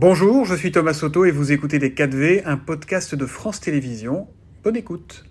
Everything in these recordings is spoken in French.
Bonjour, je suis Thomas Soto et vous écoutez Les 4V, un podcast de France Télévisions. Bonne écoute.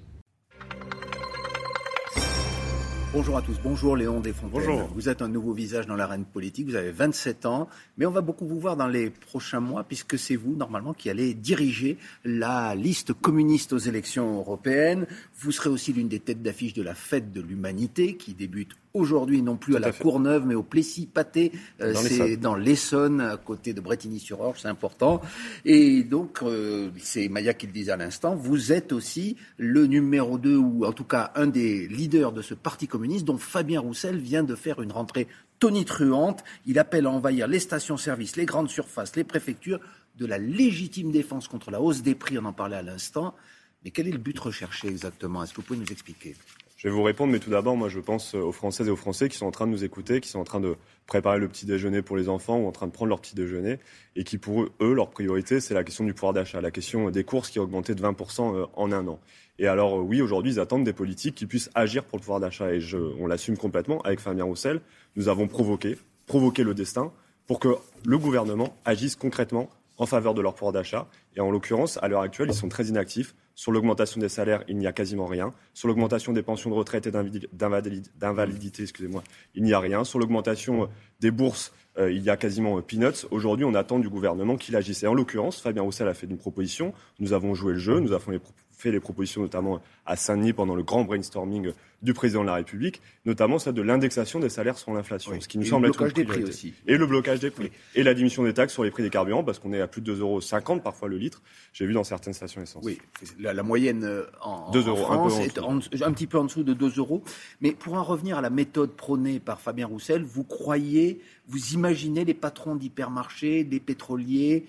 Bonjour à tous, bonjour Léon Desfontaines. Bonjour. Vous êtes un nouveau visage dans l'arène politique, vous avez 27 ans, mais on va beaucoup vous voir dans les prochains mois puisque c'est vous normalement qui allez diriger la liste communiste aux élections européennes. Vous serez aussi l'une des têtes d'affiche de la fête de l'humanité qui débute aujourd'hui non plus à la Courneuve mais au Plessis-Pâté, euh, c'est dans l'Essonne à côté de Bretigny-sur-Orge, c'est important. Et donc euh, c'est Maya qui le disait à l'instant, vous êtes aussi le numéro 2 ou en tout cas un des leaders de ce parti communiste dont Fabien Roussel vient de faire une rentrée tonitruante. Il appelle à envahir les stations-service, les grandes surfaces, les préfectures de la légitime défense contre la hausse des prix, on en parlait à l'instant. Mais quel est le but recherché exactement? Est-ce que vous pouvez nous expliquer? Je vais vous répondre, mais tout d'abord, moi, je pense aux Françaises et aux Français qui sont en train de nous écouter, qui sont en train de préparer le petit déjeuner pour les enfants ou en train de prendre leur petit déjeuner, et qui, pour eux, leur priorité, c'est la question du pouvoir d'achat, la question des courses qui a augmenté de 20% euh, en un an. Et alors, euh, oui, aujourd'hui, ils attendent des politiques qui puissent agir pour le pouvoir d'achat, et je, on l'assume complètement. Avec Fabien Roussel, nous avons provoqué, provoqué le destin pour que le gouvernement agisse concrètement en faveur de leur pouvoir d'achat. Et en l'occurrence, à l'heure actuelle, ils sont très inactifs. Sur l'augmentation des salaires, il n'y a quasiment rien. Sur l'augmentation des pensions de retraite et d'invalidité, excusez-moi, il n'y a rien. Sur l'augmentation euh, des bourses, euh, il y a quasiment euh, peanuts. Aujourd'hui, on attend du gouvernement qu'il agisse. Et en l'occurrence, Fabien Roussel a fait une proposition. Nous avons joué le jeu. Nous avons les fait les propositions notamment à Saint-Denis pendant le grand brainstorming du président de la République, notamment celle de l'indexation des salaires sur l'inflation, ce qui nous semble être une des prix aussi. Et le blocage des prix. Et la diminution des taxes sur les prix des carburants, parce qu'on est à plus de 2,50 euros parfois le litre, j'ai vu dans certaines stations essence. Oui, la, moyenne euh, en, France est un, petit peu en dessous de 2 euros. Mais pour en revenir à la méthode prônée par Fabien Roussel, vous croyez, vous imaginez les patrons d'hypermarchés, des pétroliers,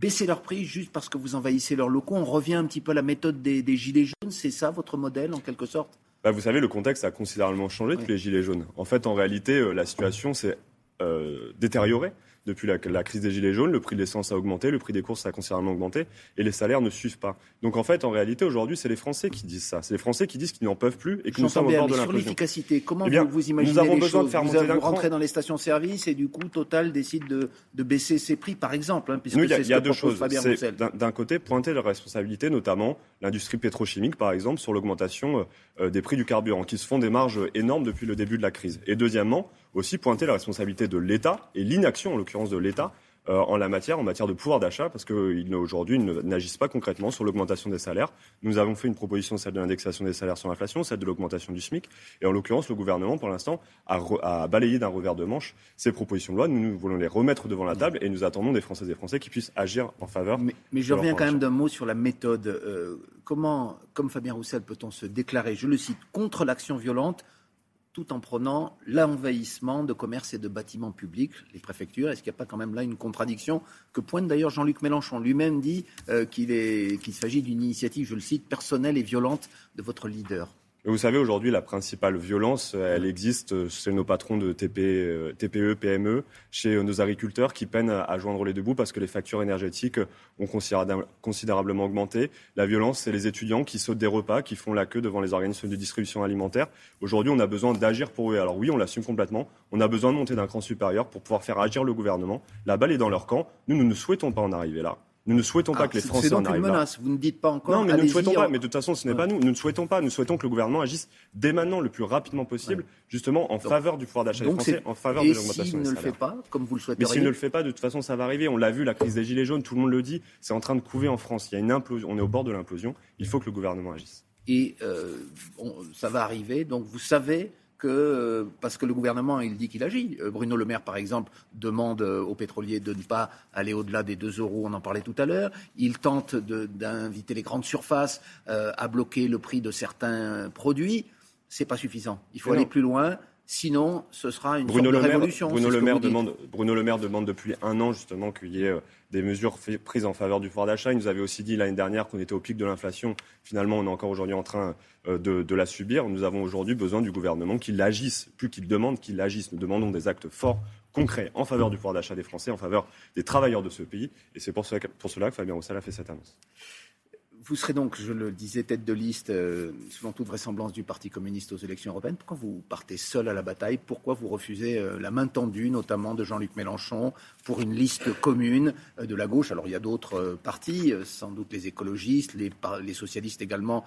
baisser leurs prix juste parce que vous envahissez leurs locaux. On revient un petit peu à la méthode des, gilets jaunes. C'est ça votre modèle en quelque sorte? Bah, Vous savez, le contexte a considérablement changé depuis les gilets jaunes. En fait, en réalité, euh, la situation s'est euh, détériorée. Depuis la, crise des Gilets jaunes, le prix de l'essence a augmenté, le prix des courses a considérablement augmenté et les salaires ne suivent pas. Donc en fait, en réalité, aujourd'hui, c'est les Français qui disent ça. C'est les Français qui disent qu'ils n'en peuvent plus et que nous sommes au bord de Sur l'efficacité, comment eh vous, imaginez nous avons les besoin choses de faire Vous rentrez dans les stations-service et du coup, Total décide de, baisser ses prix, par exemple, hein, puisque il y a, deux choses. D'un côté, pointer la responsabilité, notamment l'industrie pétrochimique, par exemple, sur l'augmentation euh, des prix du carburant, qui se font des marges énormes depuis le début de la crise. Et deuxièmement, aussi pointer la responsabilité de l'État et l'inaction, en l'occurrence de l'État, euh, en la matière, en matière de pouvoir d'achat, parce qu'aujourd'hui, ils n'agissent pas concrètement sur l'augmentation des salaires. Nous avons fait une proposition, celle de l'indexation des salaires sur l'inflation, celle de l'augmentation du SMIC. Et en l'occurrence, le gouvernement, pour l'instant, a, balayé d'un revers de manche ces propositions de loi. Nous, nous, voulons les remettre devant la table et nous attendons des Françaises et des Français qui puissent agir en faveur. Mais, mais je reviens quand même d'un mot sur la méthode. Euh, comment, comme Fabien Roussel, peut-on se déclarer, je le cite, contre l'action violente tout en prenant l'envahissement de commerces et de bâtiments publics, les préfectures. Est-ce qu'il n'y a pas quand même là une contradiction que pointe d'ailleurs Jean-Luc Mélenchon lui-même dit euh, qu'il s'agit d'une initiative, je le cite, personnelle et violente de votre leader? Vous savez, aujourd'hui, la principale violence, elle existe chez nos patrons de TPE, PME, chez nos agriculteurs qui peinent à joindre les deux bouts parce que les factures énergétiques ont considérablement augmenté. La violence, c'est les étudiants qui sautent des repas, qui font la queue devant les organismes de distribution alimentaire. Aujourd'hui, on a besoin d'agir pour eux. Alors oui, on l'assume complètement. On a besoin de monter d'un cran supérieur pour pouvoir faire agir le gouvernement. La balle est dans leur camp. Nous, nous ne souhaitons pas en arriver là. Nous ne souhaitons pas ah, que les Français en arrivent une menace. Vous ne dites pas encore. Non, mais nous ne souhaitons pas. Mais de toute façon, ce n'est pas nous. Nous ne souhaitons pas. Nous souhaitons que le gouvernement agisse dès maintenant, le plus rapidement possible, justement en faveur du pouvoir d'achat des Français, en faveur de l'augmentation des salaires. s'il ne le fait pas, comme vous le souhaitez. Mais s'il ne le fait pas, de toute façon, ça va arriver. On l'a vu, la crise des gilets jaunes, tout le monde le dit, c'est en train de couver en France. Il y a une implosion. On est au bord de l'implosion. Il faut que le gouvernement agisse. Et euh, ça va arriver. Donc, vous savez que, euh, parce que le gouvernement, il dit qu'il agit. Euh, Bruno Le Maire, par exemple, demande euh, aux pétroliers de ne pas aller au-delà des 2 euros, on en parlait tout à l'heure. Il tente d'inviter les grandes surfaces à bloquer le prix de certains produits. C'est pas suffisant. Il faut aller plus loin. Sinon, ce sera une Bruno sorte de révolution. Bruno le, Maire demande, Bruno le Maire demande depuis un an justement qu'il y ait euh, des mesures prises en faveur du pouvoir d'achat. Il nous avait aussi dit l'année dernière qu'on était au pic de l'inflation. Finalement, on est encore aujourd'hui en train euh, de, la subir. Nous avons aujourd'hui besoin du gouvernement qu'il agisse, plus qu'il demande qu'il agisse. Nous demandons des actes forts, concrets, en faveur du pouvoir d'achat des Français, en faveur des travailleurs de ce pays. Et c'est pour cela, pour cela que Fabien Roussel a fait cette annonce vous serez donc, je le disais, tête de liste, euh, selon toute vraisemblance, du Parti communiste aux élections européennes. Pourquoi vous partez seul à la bataille? Pourquoi vous refusez euh, la main tendue, notamment de Jean-Luc Mélenchon, pour une liste commune euh, de la gauche? Alors il y a d'autres partis, sans doute les écologistes, les, les socialistes également,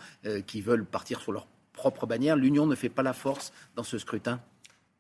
qui veulent partir sur leur propre bannière. L'union ne fait pas la force dans ce scrutin?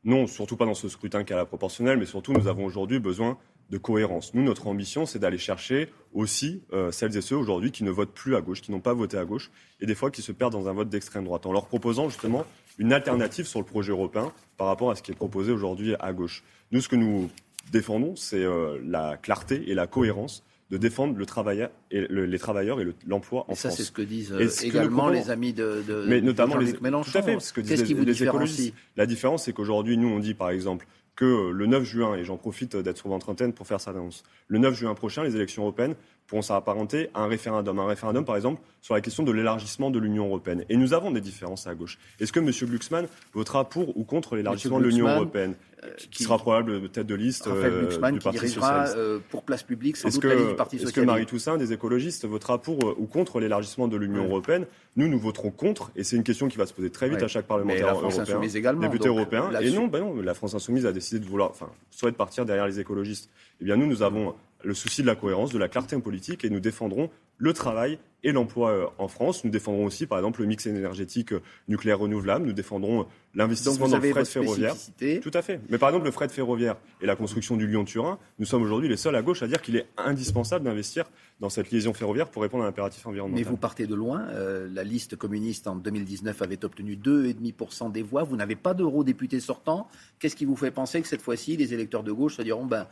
Non, surtout pas dans ce scrutin qui a la proportionnelle, mais surtout nous avons aujourd'hui besoin de cohérence. Nous, notre ambition, c'est d'aller chercher aussi euh, celles et ceux aujourd'hui qui ne votent plus à gauche, qui n'ont pas voté à gauche, et des fois qui se perdent dans un vote d'extrême droite, en leur proposant justement une alternative sur le projet européen par rapport à ce qui est proposé aujourd'hui à gauche. Nous, ce que nous défendons, c'est euh, la clarté et la cohérence de défendre le travailleur et les travailleurs et l'emploi en ça, France. Ça, c'est ce que disent euh, également les amis de, de mais notamment les Mélenchon. Tout à fait, ce que disent les, les écologistes. La différence, c'est qu'aujourd'hui, nous, on dit par exemple que le 9 juin, et j'en profite d'être sur votre antenne pour faire cette annonce, le 9 juin prochain, les élections européennes pourront s'apparenter à un référendum. Un référendum, par exemple, sur la question de l'élargissement de l'Union européenne. Et nous avons des différences à gauche. Est-ce que M. Glucksmann votera pour ou contre l'élargissement de l'Union européenne euh, qui, sera probable tête de liste euh, du Parti socialiste. Euh, pour place publique sans doute que, la liste du Parti socialiste. Est-ce que Marie Toussaint, des écologistes, votera pour ou contre l'élargissement de l'Union européenne? Nous, nous voterons contre, et c'est une question qui va se poser très vite à chaque parlementaire la France européen, insoumise également, député européen. Et non, ben non, la France insoumise a décidé de vouloir, enfin, souhaite partir derrière les écologistes. Eh bien, nous, nous avons le souci de la cohérence, de la clarté en politique, et nous défendrons le travail et l'emploi euh, en France. Nous défendrons aussi, par exemple, le mix énergétique euh, nucléaire renouvelable. Nous défendrons euh, l'investissement dans le fret ferroviaire. Tout à fait. Mais par exemple, le fret ferroviaire et la construction du Lyon-Turin, nous sommes aujourd'hui les seuls à gauche à dire qu'il est indispensable d'investir dans cette liaison ferroviaire pour répondre à l'impératif environnemental. Mais vous partez de loin. la liste communiste en 2019 avait obtenu 2,5% des voix. Vous n'avez pas d'eurodéputé sortant. Qu'est-ce qui vous fait penser que cette fois-ci, les électeurs de gauche se diront ben,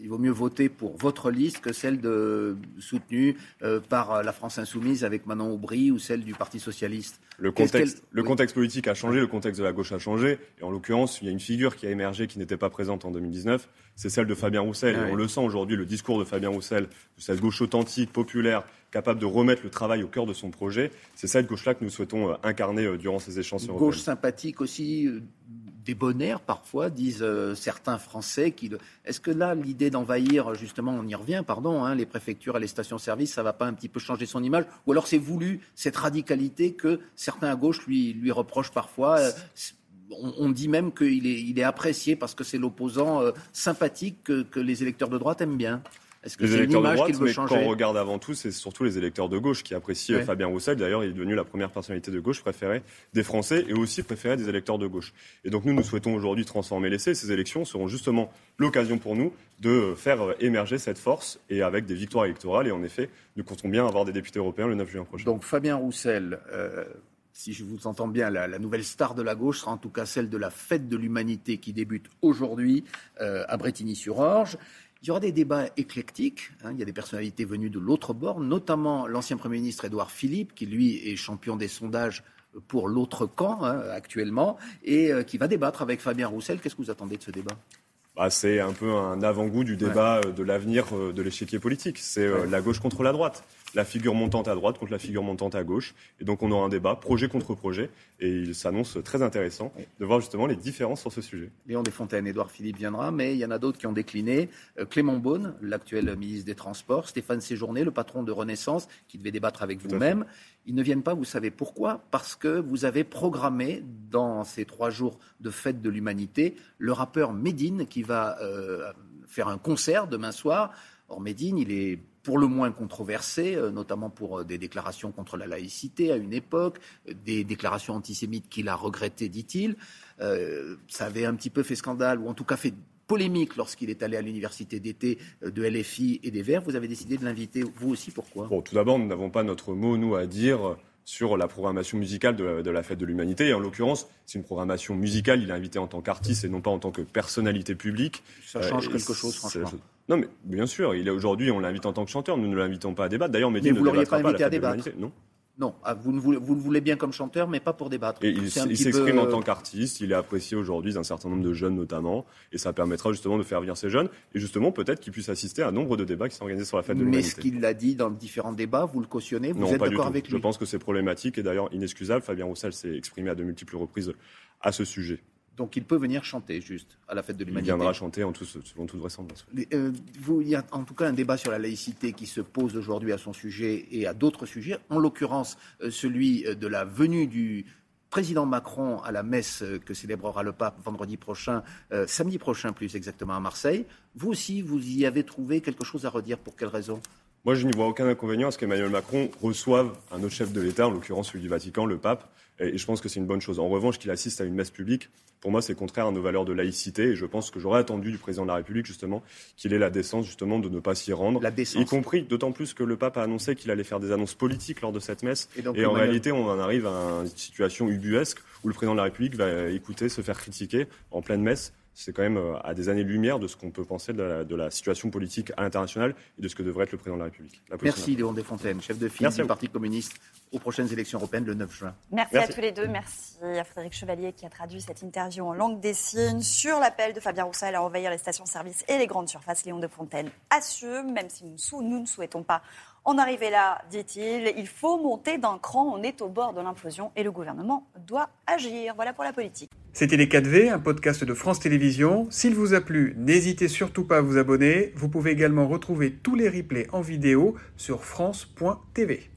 il vaut mieux voter pour votre liste que celle de, soutenue euh, par la France insoumise avec Manon Aubry ou celle du Parti socialiste. Le contexte, le contexte politique a changé, le contexte de la gauche a changé. Et en l'occurrence, il y a une figure qui a émergé qui n'était pas présente en 2019, c'est celle de Fabien Roussel. et on le sent aujourd'hui, le discours de Fabien Roussel, de cette gauche authentique, populaire, capable de remettre le travail au cœur de son projet. C'est cette gauche-là que nous souhaitons euh, incarner euh, durant ces échanges européens. Gauche sympathique aussi, débonnaire parfois, disent euh, certains Français. Qui... Est-ce que là, l'idée d'envahir, justement, on y revient, pardon, hein, les préfectures et les stations-service, ça ne va pas un petit peu changer son image? Ou alors c'est voulu, cette radicalité que certains à gauche lui, lui reprochent parfois euh, on, dit même qu'il est, il est apprécié parce que c'est l'opposant euh, sympathique que les électeurs de droite aiment bien. Est-ce que les électeurs de droite, mais quand on regarde avant tout, c'est surtout les électeurs de gauche qui apprécient Fabien Roussel. D'ailleurs, il est devenu la première personnalité de gauche préférée des Français et aussi préférée des électeurs de gauche. Et donc nous, nous souhaitons aujourd'hui transformer l'essai. Ces élections seront justement l'occasion pour nous de faire émerger cette force et avec des victoires électorales. Et en effet, nous comptons bien avoir des députés européens le 9 juin prochain. Donc Fabien Roussel, euh, si je vous entends bien, la, nouvelle star de la gauche sera en tout cas celle de la fête de l'humanité qui débute aujourd'hui euh, à Bretigny-sur-Orge. Il y aura des débats éclectiques. Hein. Il y a des personnalités venues de l'autre bord, notamment l'ancien Premier ministre Édouard Philippe, qui lui est champion des sondages pour l'autre camp hein, actuellement, et euh, qui va débattre avec Fabien Roussel. Qu'est-ce que vous attendez de ce débat? Bah, c'est un peu un avant-goût du débat euh, de l'avenir euh, de l'échiquier politique. C'est la gauche contre la droite la figure montante à droite contre la figure montante à gauche. Et donc on aura un débat projet contre projet. Et il s'annonce très intéressant de voir justement les différences sur ce sujet. Léon Desfontaines, Édouard Philippe viendra, mais il y en a d'autres qui ont décliné. Euh, Clément Beaune, l'actuel ministre des Transports, Stéphane Séjourné, le patron de Renaissance, qui devait débattre avec vous-même. Ils ne viennent pas, vous savez pourquoi? Parce que vous avez programmé dans ces trois jours de fête de l'humanité le rappeur Medine qui va euh, faire un concert demain soir. Or, Medine, il est pour le moins controversé, euh, notamment pour euh, des déclarations contre la laïcité à une époque, euh, des déclarations antisémites qu'il a regrettées, dit-il. ça avait un petit peu fait scandale, ou en tout cas fait polémique lorsqu'il est allé à l'université d'été de LFI et des Verts. Vous avez décidé de l'inviter, vous aussi, pourquoi? Tout d'abord, nous n'avons pas notre mot, nous, à dire sur la programmation musicale de, la fête de l'humanité. Et en l'occurrence, c'est une programmation musicale. Il est invité en tant qu'artiste et non pas en tant que personnalité publique. Ça change quelque chose, franchement. Non, mais bien sûr, il est aujourd'hui, on l'invite en tant que chanteur. Nous ne l'invitons pas à débattre. D'ailleurs, mais vous ne l'auriez pas invité à, débattre Non. Non, ah, vous, le voulez bien comme chanteur, mais pas pour débattre. Et il, s'exprime en tant qu'artiste, il est apprécié aujourd'hui d'un certain nombre de jeunes notamment, et ça permettra justement de faire venir ces jeunes, et justement peut-être qu'ils puissent assister à un nombre de débats qui sont organisés sur la fête de l'humanité. Mais ce qu'il a dit dans différents débats, vous le cautionnez, vous êtes d'accord avec lui? Je pense que c'est problématique, et d'ailleurs inexcusable. Fabien Roussel s'est exprimé à de multiples reprises à ce sujet. Donc il peut venir chanter juste à la fête de l'humanité. Il viendra chanter en tout, selon toute vraisemblance. Euh, vous, il y a en tout cas un débat sur la laïcité qui se pose aujourd'hui à son sujet et à d'autres sujets, en l'occurrence euh, celui de la venue du président Macron à la messe que célébrera le pape vendredi prochain, euh, samedi prochain plus exactement à Marseille. Vous aussi, vous y avez trouvé quelque chose à redire. Pour quelle raison? Moi, je n'y vois aucun inconvénient à ce qu'Emmanuel Macron reçoive un autre chef de l'État, en l'occurrence celui du Vatican, le pape. Et je pense que c'est une bonne chose. En revanche, qu'il assiste à une messe publique, pour moi, c'est contraire à nos valeurs de laïcité. Et je pense que j'aurais attendu du président de la République, justement, qu'il ait la décence, justement, de ne pas s'y rendre. La décence. Y compris, d'autant plus que le pape a annoncé qu'il allait faire des annonces politiques lors de cette messe. Et, en réalité, on en arrive à une situation ubuesque où le président de la République va écouter, se faire critiquer en pleine messe c'est quand même euh, à des années-lumière de ce qu'on peut penser de la, situation politique à l'international et de ce que devrait être le président de la République. Merci Léon Desfontaines, chef de file du Parti communiste aux prochaines élections européennes le 9 juin. Merci, à tous les deux. Merci à Frédéric Chevalier qui a traduit cette interview en langue des signes sur l'appel de Fabien Roussel à envahir les stations-service et les grandes surfaces. Léon Desfontaines assume, même si nous, nous ne souhaitons pas en arriver là, dit-il, il faut monter d'un cran, on est au bord de l'implosion et le gouvernement doit agir. Voilà pour la politique. C'était Les 4V, un podcast de France Télévisions. S'il vous a plu, n'hésitez surtout pas à vous abonner. Vous pouvez également retrouver tous les replays en vidéo sur France.tv.